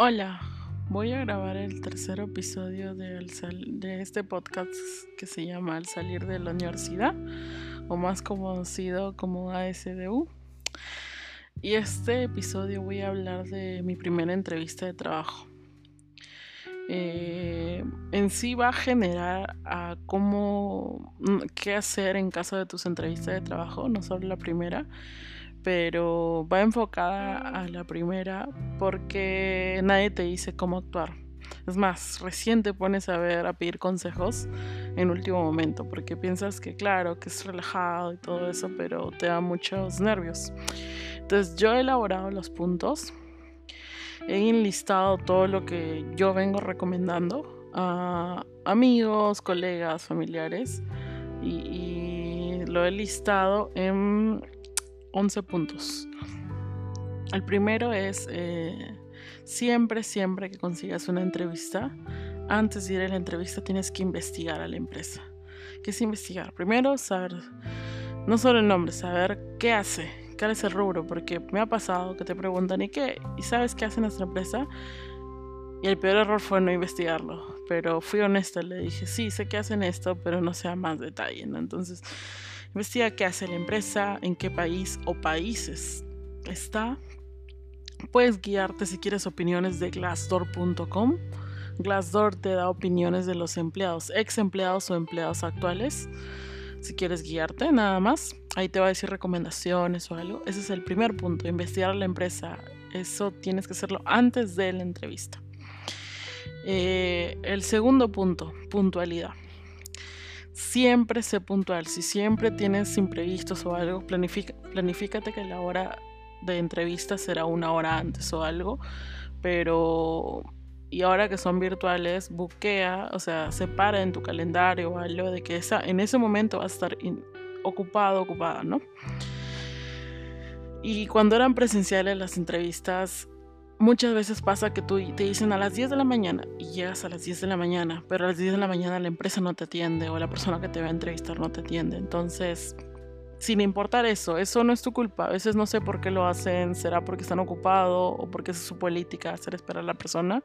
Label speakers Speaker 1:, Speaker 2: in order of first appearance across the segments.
Speaker 1: Hola, voy a grabar el tercer episodio de, de, este podcast que se llama Al salir de la universidad, o más conocido como ASDU. Y este episodio voy a hablar de mi primera entrevista de trabajo. Eh, en sí va a generar a cómo, qué hacer en caso de tus entrevistas de trabajo, no solo la primera, pero va enfocada a la primera porque nadie te dice cómo actuar. Es más, recién te pones a ver, a pedir consejos en último momento, porque piensas que claro, que es relajado y todo eso, pero te da muchos nervios. Entonces yo he elaborado los puntos, he enlistado todo lo que yo vengo recomendando a amigos, colegas, familiares, y, y lo he listado en 11 puntos. El primero es eh, siempre, siempre que consigas una entrevista, antes de ir a la entrevista tienes que investigar a la empresa. ¿Qué es investigar? Primero, saber, no solo el nombre, saber qué hace, cuál es el rubro, porque me ha pasado que te preguntan, ¿y qué? ¿Y sabes qué hace nuestra empresa? Y el peor error fue no investigarlo, pero fui honesta, le dije, sí, sé que hacen esto, pero no sea más detalle, ¿no? Entonces, Investiga qué hace la empresa, en qué país o países está. Puedes guiarte si quieres opiniones de glassdoor.com. Glassdoor te da opiniones de los empleados, ex empleados o empleados actuales. Si quieres guiarte, nada más. Ahí te va a decir recomendaciones o algo. Ese es el primer punto, investigar a la empresa. Eso tienes que hacerlo antes de la entrevista. Eh, el segundo punto, puntualidad siempre sé puntual. Si siempre tienes imprevistos o algo, planifica, planifícate que la hora de entrevista será una hora antes o algo. Pero, y ahora que son virtuales, buquea, o sea, separa en tu calendario o algo de que esa, en ese momento vas a estar ocupado, ocupada, ¿no? Y cuando eran presenciales las entrevistas, muchas veces pasa que tú te dicen a las 10 de la mañana y llegas a las 10 de la mañana, pero a las 10 de la mañana la empresa no te atiende o la persona que te va a entrevistar no te atiende. Entonces, sin importar eso, eso no es tu culpa. A veces no sé por qué lo hacen, será porque están ocupados o porque es su política hacer esperar a la persona.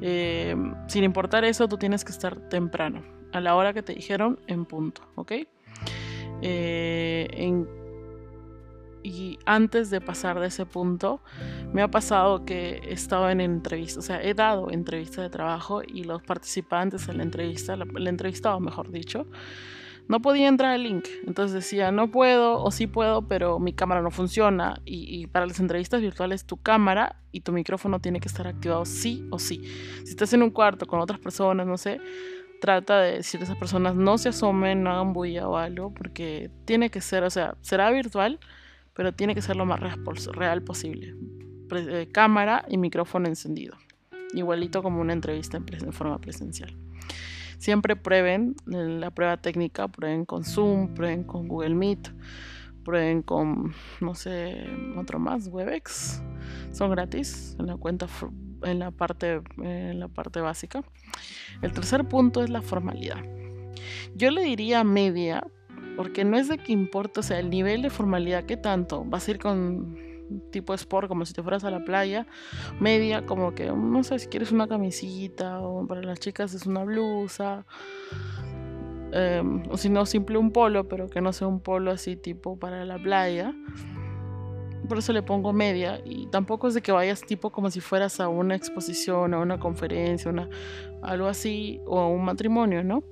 Speaker 1: Eh, sin importar eso, tú tienes que estar temprano, a la hora que te dijeron, en punto, ¿ok? Eh, y antes de pasar de ese punto, me ha pasado que he estado en entrevistas, o sea, he dado entrevistas de trabajo y los participantes en la entrevista, el entrevistado mejor dicho, no podía entrar al link. Entonces decía, no puedo o sí puedo, pero mi cámara no funciona. Y, y, para las entrevistas virtuales, tu cámara y tu micrófono tiene que estar activado sí o sí. Si estás en un cuarto con otras personas, no sé, trata de decir a esas personas no se asomen, no hagan bulla o algo, porque tiene que ser, o sea, será virtual pero tiene que ser lo más real posible. Eh, cámara y micrófono encendido. Igualito como una entrevista en, forma presencial. Siempre prueben la prueba técnica, prueben con Zoom, prueben con Google Meet, prueben con, no sé, otro más, Webex. Son gratis en la cuenta en la parte en la parte básica. El tercer punto es la formalidad. Yo le diría media porque no es de que importa, o sea, el nivel de formalidad, ¿qué tanto? Vas a ir con tipo sport, como si te fueras a la playa, media, como que, no sé, si quieres una camisita, o para las chicas es una blusa, em, o si no, simple un polo, pero que no sea un polo así tipo para la playa. Por eso le pongo media y tampoco es de que vayas tipo como si fueras a una exposición, a una conferencia, una, algo así, o a un matrimonio, ¿no?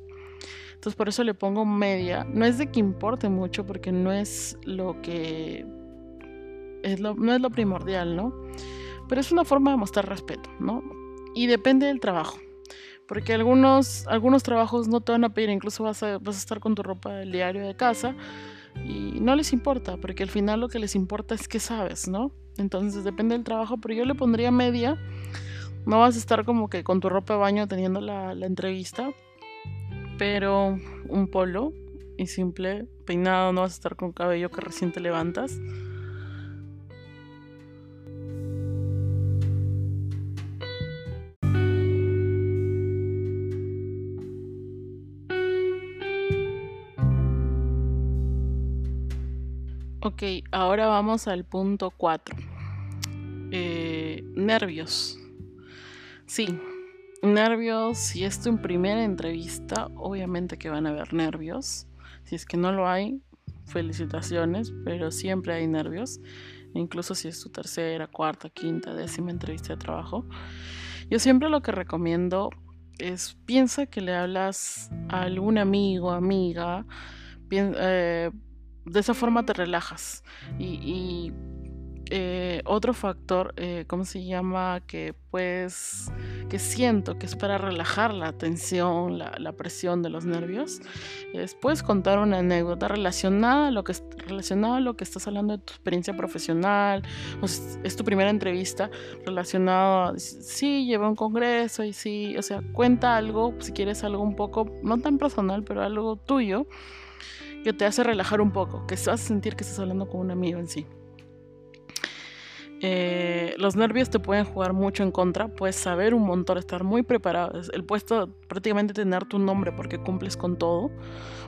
Speaker 1: Entonces por eso le pongo media. No es de que importe mucho porque no es lo que... Es lo, no es lo primordial, ¿no? Pero es una forma de mostrar respeto, ¿no? Y depende del trabajo. Porque algunos, algunos trabajos no te van a pedir, incluso vas a, vas a estar con tu ropa del diario de casa y no les importa, porque al final lo que les importa es que sabes, ¿no? Entonces depende del trabajo, pero yo le pondría media. No vas a estar como que con tu ropa de baño teniendo la, la entrevista, pero un polo y simple, peinado, no vas a estar con cabello que recién te levantas. Ok, ahora vamos al punto 4. Eh, nervios. Sí, nervios, si es tu primera entrevista, obviamente que van a haber nervios. Si es que no lo hay, felicitaciones, pero siempre hay nervios, incluso si es tu tercera, cuarta, quinta, décima entrevista de trabajo. Yo siempre lo que recomiendo es piensa que le hablas a algún amigo, amiga, eh, de esa forma te relajas y eh, otro factor, eh, ¿cómo se llama? Que pues, que siento que es para relajar la tensión, la, presión de los nervios, es puedes contar una anécdota relacionada a lo que, relacionada a lo que estás hablando de tu experiencia profesional, o es tu primera entrevista relacionada, a, sí, llevé un congreso y sí, o sea, cuenta algo, si quieres algo un poco, no tan personal, pero algo tuyo, que te hace relajar un poco, que vas a sentir que estás hablando con un amigo en sí. Eh, los nervios te pueden jugar mucho en contra, puedes saber un montón, estar muy preparado. El puesto prácticamente tener tu nombre porque cumples con todo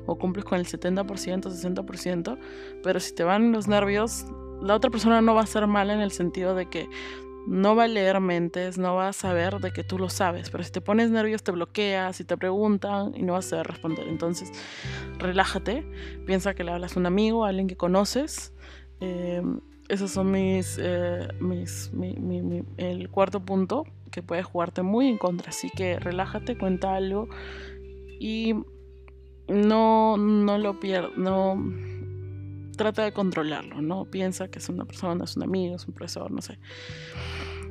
Speaker 1: o cumples con el 70%, 60%, pero si te van los nervios, la otra persona no va a ser mala en el sentido de que no va a leer mentes, no va a saber de que tú lo sabes, pero si te pones nervios te bloqueas y te preguntan y no vas a saber responder. Entonces, relájate, piensa que le hablas a un amigo, a alguien que conoces. Eh, esos son mis, eh, mis el cuarto punto que puede jugarte muy en contra. Así que relájate, cuenta algo y no, no lo pierdas, no trata de controlarlo, no piensa que es una persona, es un amigo, es un profesor, no sé.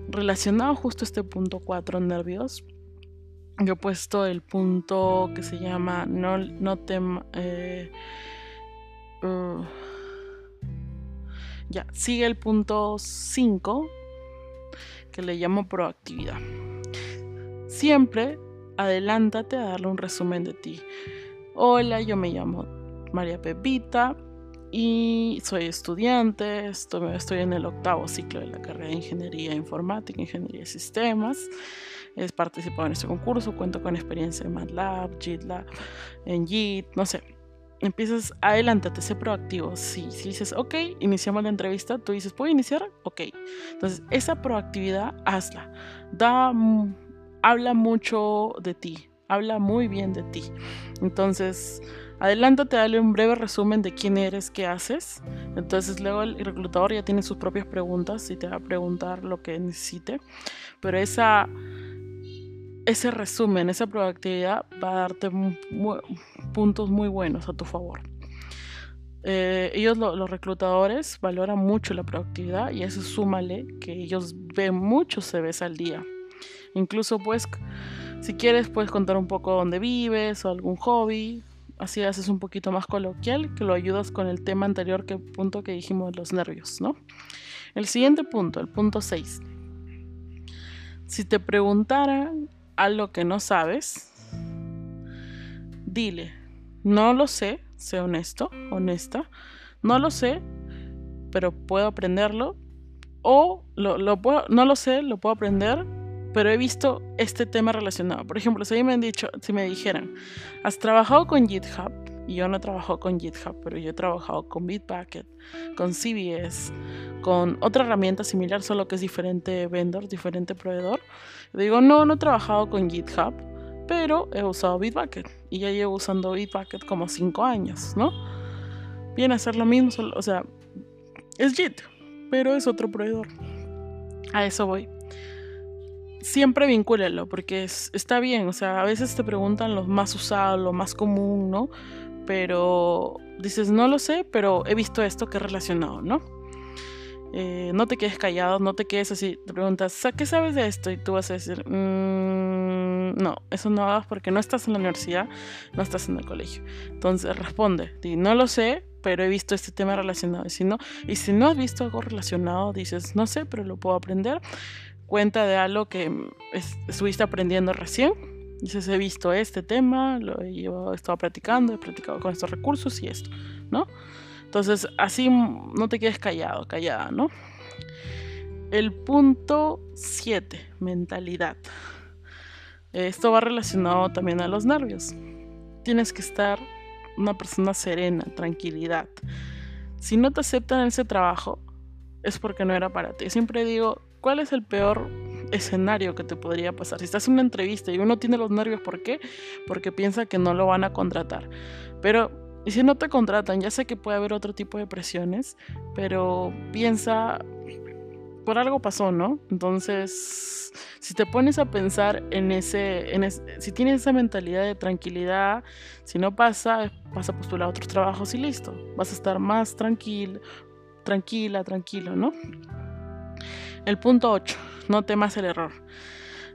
Speaker 1: Relacionado justo a este punto 4, nervios, yo he puesto el punto que se llama no, no. Eh, uh, ya, sigue el punto 5, que le llamo proactividad. Siempre adelántate a darle un resumen de ti. Hola, yo me llamo María Pepita y soy estudiante, estoy, estoy en el octavo ciclo de la carrera de Ingeniería Informática, Ingeniería de Sistemas. He participado en este concurso, cuento con experiencia en MATLAB, GitLab, en JIT, no sé empiezas, adelántate, sé proactivo. Si, si dices, ok, iniciamos la entrevista, tú dices, ¿puedo iniciar? Ok. Entonces, esa proactividad, hazla. Da, habla mucho de ti, habla muy bien de ti. Entonces, adelántate, dale un breve resumen de quién eres, qué haces. Entonces, luego el reclutador ya tiene sus propias preguntas y te va a preguntar lo que necesite. Pero esa ese resumen, esa proactividad va a darte puntos muy buenos a tu favor. Eh, ellos, los reclutadores, valoran mucho la proactividad y eso súmale que ellos ven muchos CVs al día. Incluso, pues, si quieres, puedes contar un poco dónde vives o algún hobby. Así haces un poquito más coloquial, que lo ayudas con el tema anterior, que punto que dijimos, los nervios, ¿no? El siguiente punto, el punto 6. Si te preguntaran algo que no sabes, dile, no lo sé, sé honesto, honesta, no lo sé, pero puedo aprenderlo, o no lo sé, lo puedo aprender, pero he visto este tema relacionado. Por ejemplo, si me han dicho, si me dijeran, has trabajado con GitHub, y yo no he trabajado con GitHub, pero yo he trabajado con Bitbucket, con CBS, con otra herramienta similar, solo que es diferente vendor, diferente proveedor. Digo, no, no he trabajado con GitHub, pero he usado Bitbucket y ya llevo usando Bitbucket como 5 años, ¿no? Viene a ser lo mismo, o sea, es Git, pero es otro proveedor. A eso voy. Siempre vincúlelo, porque está bien, o sea, a veces te preguntan lo más usado, lo más común, ¿no? Pero dices, no lo sé, pero he visto esto que es relacionado, ¿no? Eh, no te quedes callado, no te quedes así. Te preguntas, ¿qué sabes de esto? Y tú vas a decir, mm, no, eso no hagas porque no estás en la universidad, no estás en el colegio. Entonces responde, no lo sé, pero he visto este tema relacionado. Y si no, y si no has visto algo relacionado, dices, no sé, pero lo puedo aprender. Cuenta de algo que estuviste aprendiendo recién. Dices, he visto este tema, lo he, estado practicando, he practicado con estos recursos y esto, ¿no? Entonces, así no te quedes callado, callada, ¿no? El punto 7, mentalidad. Esto va relacionado también a los nervios. Tienes que estar una persona serena, tranquilidad. Si no te aceptan ese trabajo, es porque no era para ti. Siempre digo, ¿cuál es el peor escenario que te podría pasar. Si estás en una entrevista y uno tiene los nervios, ¿por qué? Porque piensa que no lo van a contratar. Pero, y si no te contratan, ya sé que puede haber otro tipo de presiones, pero piensa, por algo pasó, ¿no? Entonces, si te pones a pensar en ese, en si tienes esa mentalidad de tranquilidad, si no pasa, vas a postular otros trabajos y listo. Vas a estar más tranquilo, tranquila, tranquilo, ¿no? El punto 8, no temas el error.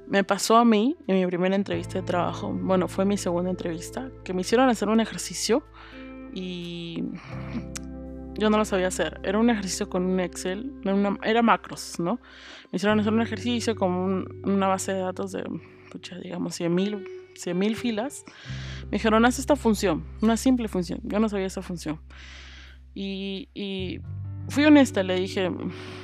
Speaker 1: Me pasó a mí en mi primera entrevista de trabajo, bueno, fue mi segunda entrevista, que me hicieron hacer un ejercicio y yo no lo sabía hacer. Era un ejercicio con un Excel, era macros, ¿no? Me hicieron hacer un ejercicio con una base de datos de, digamos, 100.000 100 filas. Me dijeron, haz esta función, una simple función. Yo no sabía esa función. Y, y fui honesta, le dije,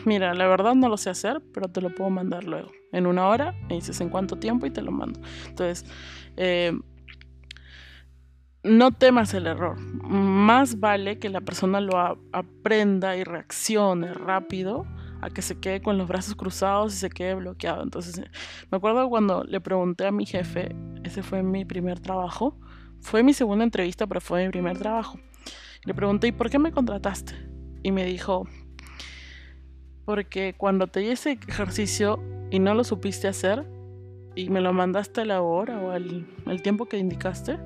Speaker 1: mira, la verdad no lo sé hacer, pero te lo puedo mandar luego. En una hora, me dices en cuánto tiempo y te lo mando. Entonces, eh, no temas el error. Más vale que la persona lo aprenda y reaccione rápido a que se quede con los brazos cruzados y se quede bloqueado. Entonces, me acuerdo cuando le pregunté a mi jefe, ese fue mi primer trabajo, fue mi segunda entrevista, pero fue mi primer trabajo. Le pregunté, ¿y por qué me contrataste? Y me dijo, porque cuando te di ese ejercicio y no lo supiste hacer y me lo mandaste a la hora o al, al tiempo que indicaste,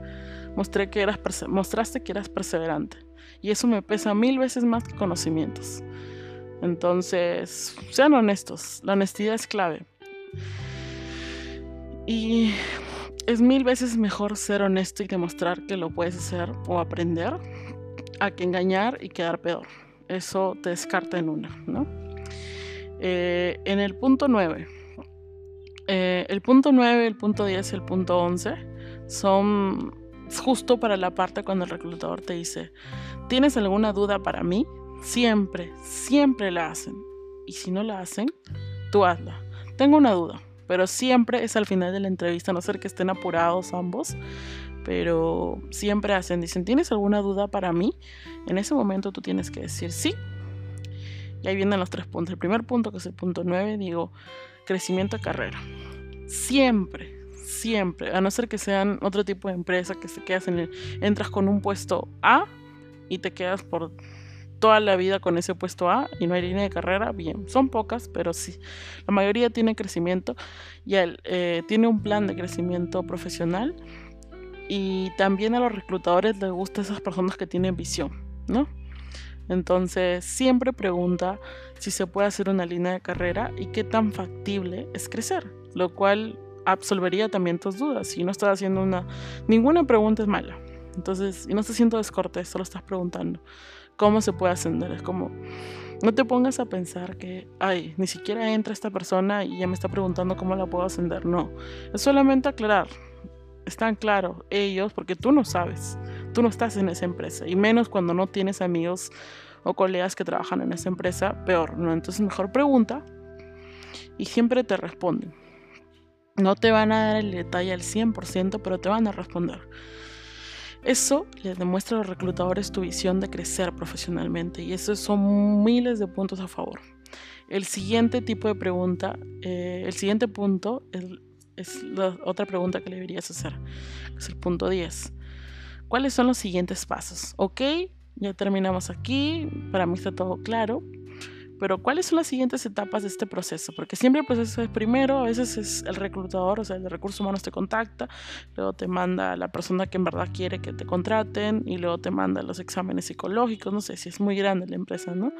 Speaker 1: mostré que eras mostraste que eras perseverante. Y eso me pesa mil veces más que conocimientos. Entonces, sean honestos, la honestidad es clave. Y es mil veces mejor ser honesto y demostrar que lo puedes hacer o aprender a que engañar y quedar peor. Eso te descarta en una, ¿no? Eh, en el punto 9. Eh, el punto 9, el punto 10 y el punto 11 son justo para la parte cuando el reclutador te dice, ¿tienes alguna duda para mí? Siempre, siempre la hacen. Y si no la hacen, tú hazla. Tengo una duda, pero siempre es al final de la entrevista, a no ser que estén apurados ambos, pero siempre hacen, dicen, ¿tienes alguna duda para mí? En ese momento tú tienes que decir sí. Y ahí vienen los tres puntos. El primer punto, que es el punto 9, digo, crecimiento de carrera. Siempre, siempre, a no ser que sean otro tipo de empresa que se quedas en el, entras con un puesto A y te quedas por toda la vida con ese puesto A y no hay línea de carrera, bien, son pocas, pero sí, la mayoría tiene crecimiento y eh, tiene un plan de crecimiento profesional y también a los reclutadores les gusta esas personas que tienen visión, ¿no? Entonces siempre pregunta si se puede hacer una línea de carrera y qué tan factible es crecer, lo cual absolvería también tus dudas. Si no estás haciendo una... Ninguna pregunta es mala. Entonces, y no estás siendo descortés, solo estás preguntando cómo se puede ascender. Es como, no te pongas a pensar que, ay, ni siquiera entra esta persona y ya me está preguntando cómo la puedo ascender. No, es solamente aclarar. Están claros ellos, porque tú no sabes, tú no estás en esa empresa, y menos cuando no tienes amigos o colegas que trabajan en esa empresa, peor, ¿no? Entonces mejor pregunta y siempre te responden. No te van a dar el detalle al 100%, pero te van a responder. Eso le demuestra a los reclutadores tu visión de crecer profesionalmente y eso son miles de puntos a favor. El siguiente tipo de pregunta, eh, el siguiente punto es, la otra pregunta que le deberías hacer, es el punto 10. ¿Cuáles son los siguientes pasos? Ok, ya terminamos aquí, para mí está todo claro. Pero ¿cuáles son las siguientes etapas de este proceso? Porque siempre el proceso es primero, a veces es el reclutador, o sea, el de recursos humanos te contacta, luego te manda la persona que en verdad quiere que te contraten y luego te manda los exámenes psicológicos, no sé si es muy grande la empresa, ¿no?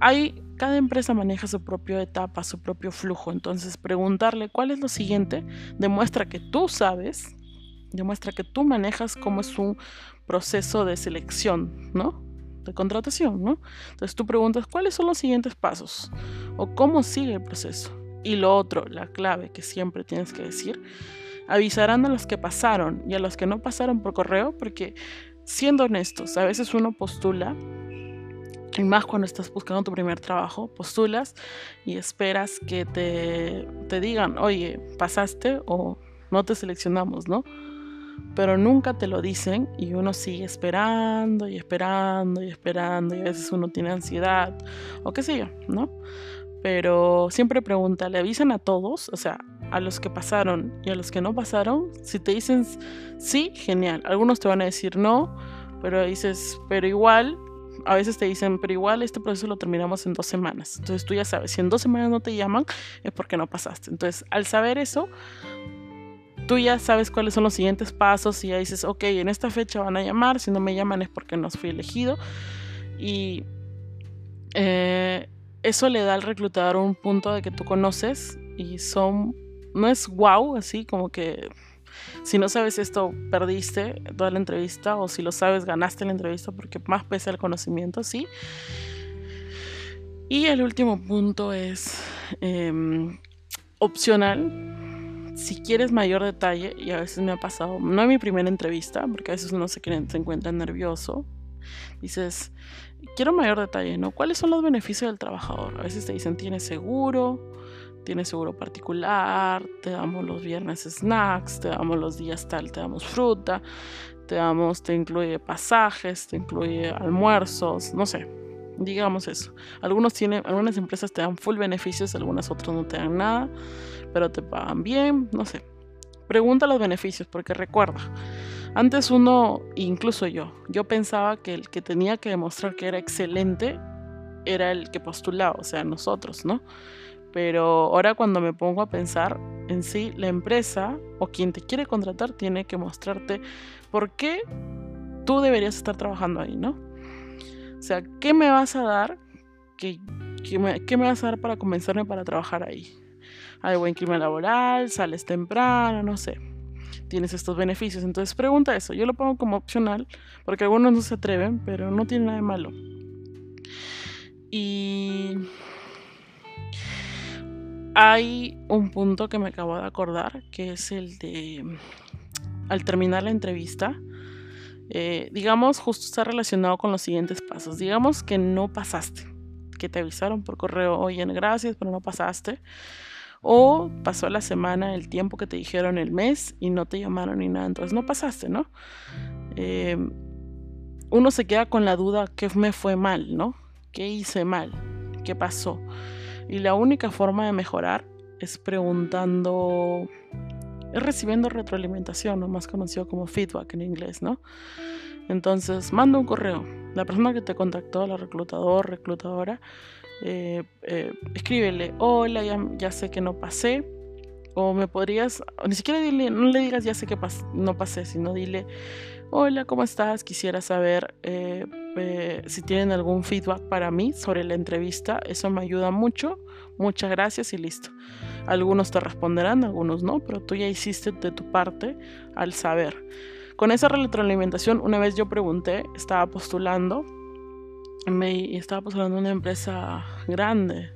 Speaker 1: Hay, cada empresa maneja su propia etapa, su propio flujo, entonces preguntarle cuál es lo siguiente demuestra que tú sabes, demuestra que tú manejas cómo es un proceso de selección, ¿no? De contratación, ¿no? Entonces tú preguntas cuáles son los siguientes pasos o cómo sigue el proceso. Y lo otro, la clave que siempre tienes que decir, avisarán a los que pasaron y a los que no pasaron por correo, porque siendo honestos, a veces uno postula, y más cuando estás buscando tu primer trabajo, postulas y esperas que te, te digan, oye, pasaste o no te seleccionamos, ¿no? Pero nunca te lo dicen y uno sigue esperando y esperando y esperando y a veces uno tiene ansiedad o qué sé yo, ¿no? pero siempre pregunta, ¿le avisan a todos? O sea, a los que pasaron y a los que no pasaron. Si te dicen sí, genial. Algunos te van a decir no, pero dices, pero igual, a veces te dicen, pero igual este proceso lo terminamos en dos semanas. Entonces tú ya sabes, si en dos semanas no te llaman, es porque no pasaste. Entonces, al saber eso, tú ya sabes cuáles son los siguientes pasos y ya dices, ok, en esta fecha van a llamar, si no me llaman es porque no fui elegido. Y eh, eso le da al reclutador un punto de que tú conoces y son, no es wow, así como que si no sabes esto, perdiste toda la entrevista o si lo sabes, ganaste la entrevista porque más pesa el conocimiento, sí. Y el último punto es em, opcional. Si quieres mayor detalle, y a veces me ha pasado, no en mi primera entrevista, porque a veces uno se, se encuentra nervioso, dices, quiero mayor detalle, ¿no? ¿Cuáles son los beneficios del trabajador? A veces te dicen, tienes seguro, tienes seguro particular, te damos los viernes snacks, te damos los días tal, te damos fruta, te damos, te incluye pasajes, te incluye almuerzos, no sé, digamos eso. Algunos tienen, algunas empresas te dan full beneficios, algunas otras no te dan nada, pero te pagan bien, no sé. Pregunta los beneficios, porque recuerda, antes uno, incluso yo, yo pensaba que el que tenía que demostrar que era excelente era el que postulaba, o sea, nosotros, ¿no? Pero ahora cuando me pongo a pensar en sí, la empresa o quien te quiere contratar tiene que mostrarte por qué tú deberías estar trabajando ahí, ¿no? O sea, ¿qué me vas a dar? ¿Qué, me, vas a dar para convencerme para trabajar ahí? Hay buen clima laboral, sales temprano, no sé tienes estos beneficios. Entonces pregunta eso. Yo lo pongo como opcional porque algunos no se atreven, pero no tiene nada de malo. Y hay un punto que me acabo de acordar, que es el de al terminar la entrevista. Eh, digamos, justo está relacionado con los siguientes pasos. Digamos que no pasaste, que te avisaron por correo, oye, gracias, pero no pasaste. O pasó la semana, el tiempo que te dijeron el mes y no te llamaron ni nada, entonces no pasaste, ¿no? Em, uno se queda con la duda, ¿qué me fue mal, no? ¿Qué hice mal? ¿Qué pasó? Y la única forma de mejorar es preguntando, es recibiendo retroalimentación, ¿no? más conocido como feedback en inglés, ¿no? Entonces, manda un correo. La persona que te contactó, la reclutador, reclutadora, eh, eh, escríbele, hola, ya, sé que no pasé, o me podrías, ni siquiera dile, no le digas ya sé que no pasé, sino dile, hola, ¿cómo estás? Quisiera saber eh, si tienen algún feedback para mí sobre la entrevista, eso me ayuda mucho, muchas gracias y listo. Algunos te responderán, algunos no, pero tú ya hiciste de tu parte al saber. Con esa retroalimentación, una vez yo pregunté, estaba postulando me estaba postulando una empresa grande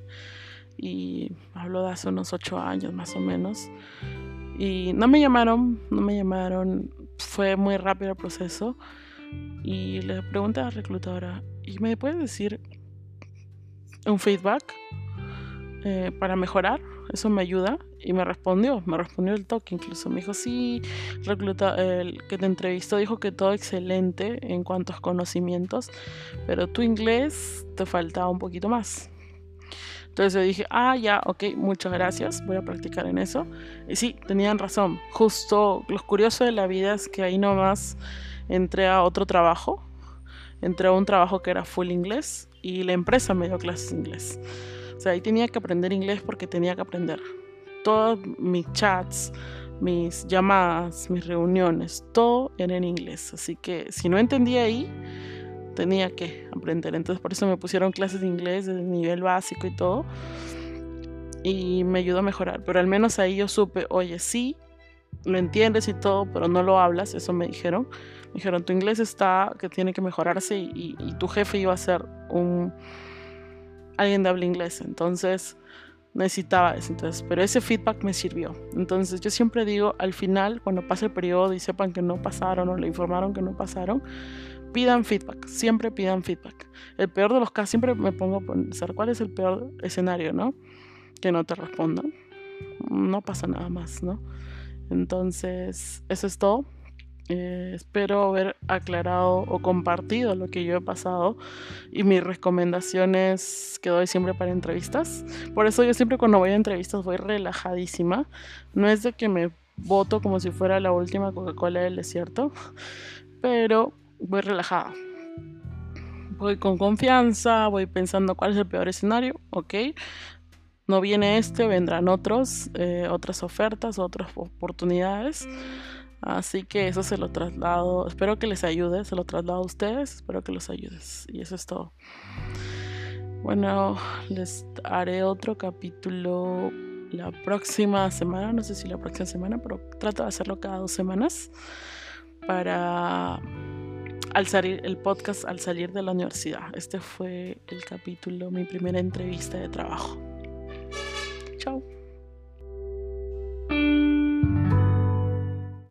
Speaker 1: y hablo de hace unos ocho años más o menos y no me llamaron, no me llamaron, fue muy rápido el proceso y le pregunté a la reclutadora, ¿y me puedes decir un feedback eh, para mejorar? Eso me ayuda. Y me respondió, me respondió el toque incluso. Me dijo, sí, recluta, el que te entrevistó dijo que todo excelente en cuanto a conocimientos, pero tu inglés te faltaba un poquito más. Entonces yo dije, ah, ya, ok, muchas gracias, voy a practicar en eso. Y sí, tenían razón. Justo lo curioso de la vida es que ahí nomás entré a otro trabajo. Entré a un trabajo que era full inglés y la empresa me dio clases inglés. O sea, ahí tenía que aprender inglés porque tenía que aprender todos mis chats, mis llamadas, mis reuniones, todo era en inglés. Así que si no entendía ahí, tenía que aprender. Entonces por eso me pusieron clases de inglés de nivel básico y todo. Y me ayudó a mejorar. Pero al menos ahí yo supe, oye, sí, lo entiendes y todo, pero no lo hablas. Eso me dijeron. Me dijeron, tu inglés está, que tiene que mejorarse y, y tu jefe iba a ser un alguien de habla inglés. Entonces necesitaba eso. Entonces, pero ese feedback me sirvió. Entonces, yo siempre digo, al final, cuando pase el periodo y sepan que no pasaron o le informaron que no pasaron, pidan feedback. Siempre pidan feedback. El peor de los casos, siempre me pongo a pensar cuál es el peor escenario, ¿no? Que no te respondan. No pasa nada más, ¿no? Entonces, eso es todo. Eh, espero haber aclarado o compartido lo que yo he pasado y mis recomendaciones que doy siempre para entrevistas. Por eso yo siempre cuando voy a entrevistas voy relajadísima. No es de que me voto como si fuera la última Coca-Cola del desierto, pero voy relajada. Voy con confianza, voy pensando cuál es el peor escenario, ok. No viene este, vendrán otros, eh, otras ofertas, otras oportunidades. Así que eso se lo traslado, espero que les ayude, se lo traslado a ustedes, espero que los ayudes. Y eso es todo. Bueno, les haré otro capítulo la próxima semana, no sé si la próxima semana, pero trato de hacerlo cada dos semanas para al salir el podcast al salir de la universidad. Este fue el capítulo, mi primera entrevista de trabajo.